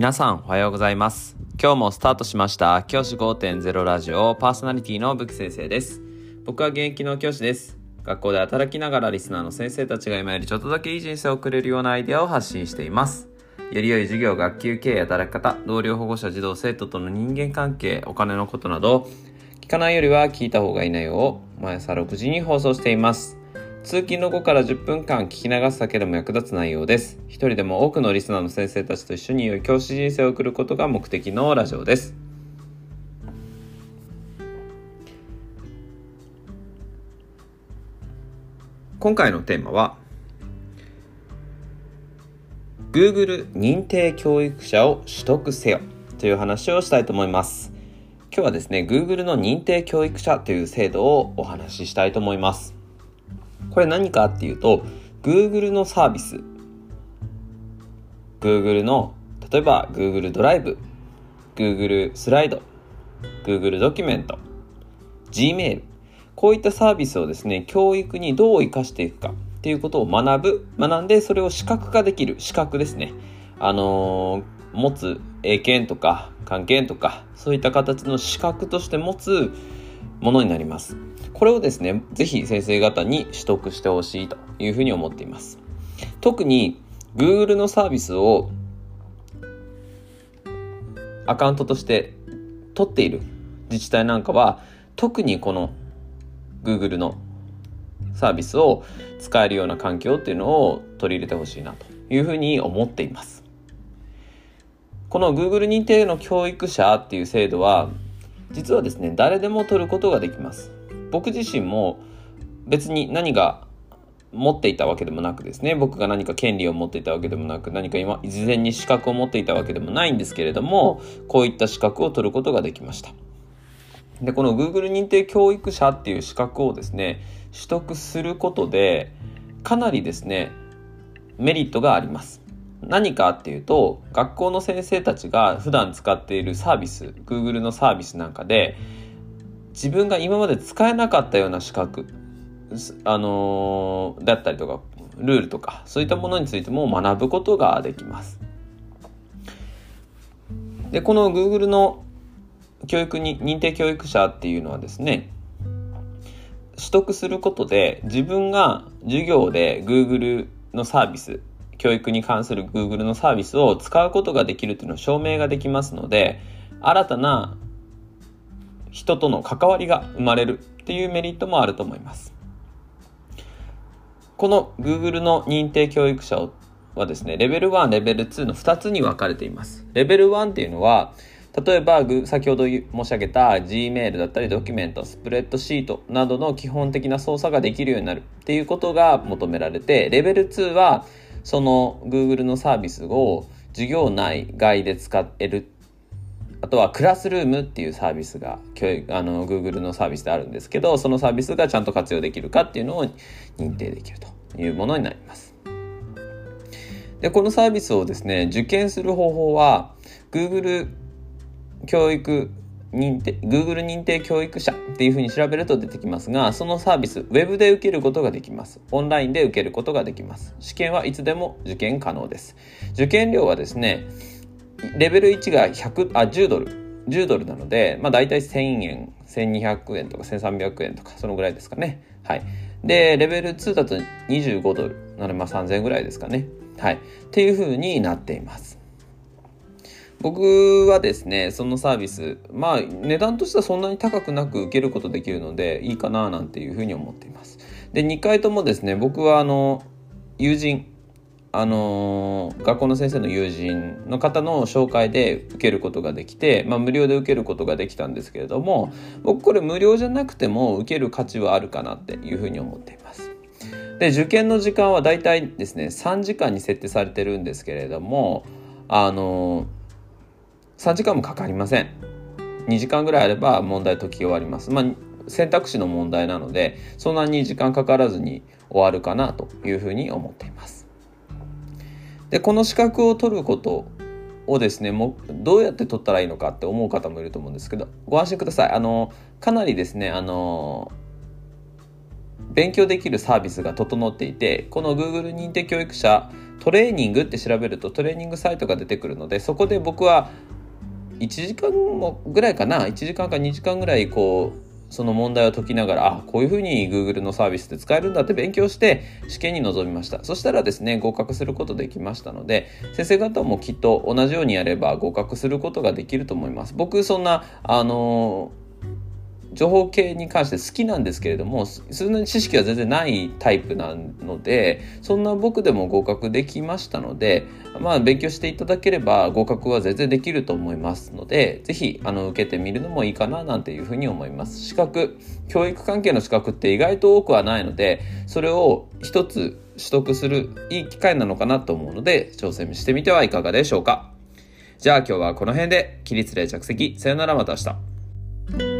皆さんおはようございます。今日もスタートしました。教師5.0ラジオパーソナリティの武木先生です。僕は現役の教師です。学校で働きながらリスナーの先生たちが今よりちょっとだけいい人生を送れるようなアイデアを発信しています。より良い授業、学級経営、働き方、同僚保護者、児童、生徒との人間関係、お金のことなど、聞かないよりは聞いた方がいい内容を毎朝6時に放送しています。通勤の後から10分間聞き流すだけでも役立つ内容です。一人でも多くのリスナーの先生たちと一緒に良い教師人生を送ることが目的のラジオです。今回のテーマは Google 認定教育者を取得せよという話をしたいと思います。今日はですね、Google の認定教育者という制度をお話ししたいと思います。これ何かっていうと、Google のサービス、Google の、例えば Google ドライブ、Google スライド、Google ドキュメント、Gmail、こういったサービスをですね、教育にどう活かしていくかっていうことを学ぶ、学んでそれを視覚化できる、視覚ですね。あのー、持つ英検とか関係とか、そういった形の資格として持つものになります。これをですね、ぜひ先生方に取得してほしいというふうに思っています。特に Google のサービスをアカウントとして取っている自治体なんかは特にこの Google のサービスを使えるような環境っていうのを取り入れてほしいなというふうに思っています。この Google 認定の教育者っていう制度は実はですね誰でも取ることができます。僕自身も別に何が持っていたわけでもなくですね僕が何か権利を持っていたわけでもなく何か今事前に資格を持っていたわけでもないんですけれどもこういった資格を取ることができました。でこの Google 認定教育者っていう資格をですね取得することでかなりですねメリットがあります何かっていうと学校の先生たちが普段使っているサービス Google のサービスなんかで自分が今まで使えなかったような資格あのー、だったりとかルールとかそういったものについても学ぶことができます。でこの Google の教育に認定教育者っていうのはですね取得することで自分が授業で Google のサービス教育に関する Google のサービスを使うことができるというのを証明ができますので新たな人との関わりが生まれるっていうメリットもあると思います。この Google の認定教育者はですねレベル1レベル2の2つに分かれています。レベル1っていうのは例えば先ほど申し上げた Gmail だったりドキュメントスプレッドシートなどの基本的な操作ができるようになるっていうことが求められてレベル2はその Google のサービスを授業内外で使えるあとはクラスルームっていうサービスが教育あの Google のサービスであるんですけどそのサービスがちゃんと活用できるかっていうのを認定できるというものになります。でこのサービスをですね受験する方法は Google 教育認定 Google 認定教育者っていうふうに調べると出てきますがそのサービス Web で受けることができます。オンラインで受けることができます。試験はいつでも受験可能です。受験料はですねレベル1が100あ10ドル。10ドルなので、まあ、大体1000円1200円とか1300円とかそのぐらいですかね。はい。でレベル2だと25ドル。なのでまあ3000円ぐらいですかね。はい。っていうふうになっています。僕はですね、そのサービス、まあ値段としてはそんなに高くなく受けることできるのでいいかななんていうふうに思っています。で、2回ともですね、僕はあの、友人、あの、学校の先生の友人の方の紹介で受けることができて、まあ、無料で受けることができたんですけれども僕これ無料じゃなくても受ける価値はあるかなっていうふうに思っています。で受験の時間はだいたいですね3時間に設定されてるんですけれどもあの3時間もかかりません。2時間ぐらいあれば問題解き終わります。まあ選択肢の問題なのでそんなに時間かからずに終わるかなというふうに思っています。でこの資格を取ることをですねもどうやって取ったらいいのかって思う方もいると思うんですけどご安心ください。あのかなりですねあの勉強できるサービスが整っていてこの Google 認定教育者トレーニングって調べるとトレーニングサイトが出てくるのでそこで僕は1時間ぐらいかな。1時間か2時間ぐらいこうその問題を解きながらあこういうふうに Google のサービスで使えるんだって勉強して試験に臨みました。そしたらですね合格することできましたので先生方もきっと同じようにやれば合格することができると思います。僕そんなあの情報系に関して好きなんですけれどもそんなに知識は全然ないタイプなのでそんな僕でも合格できましたのでまあ勉強していただければ合格は全然できると思いますので是非あの受けてみるのもいいかななんていうふうに思います。資格教育関係の資格って意外と多くはないのでそれを一つ取得するいい機会なのかなと思うので挑戦してみてはいかがでしょうか。じゃあ今日はこの辺で起立例着席。さよならまた明日。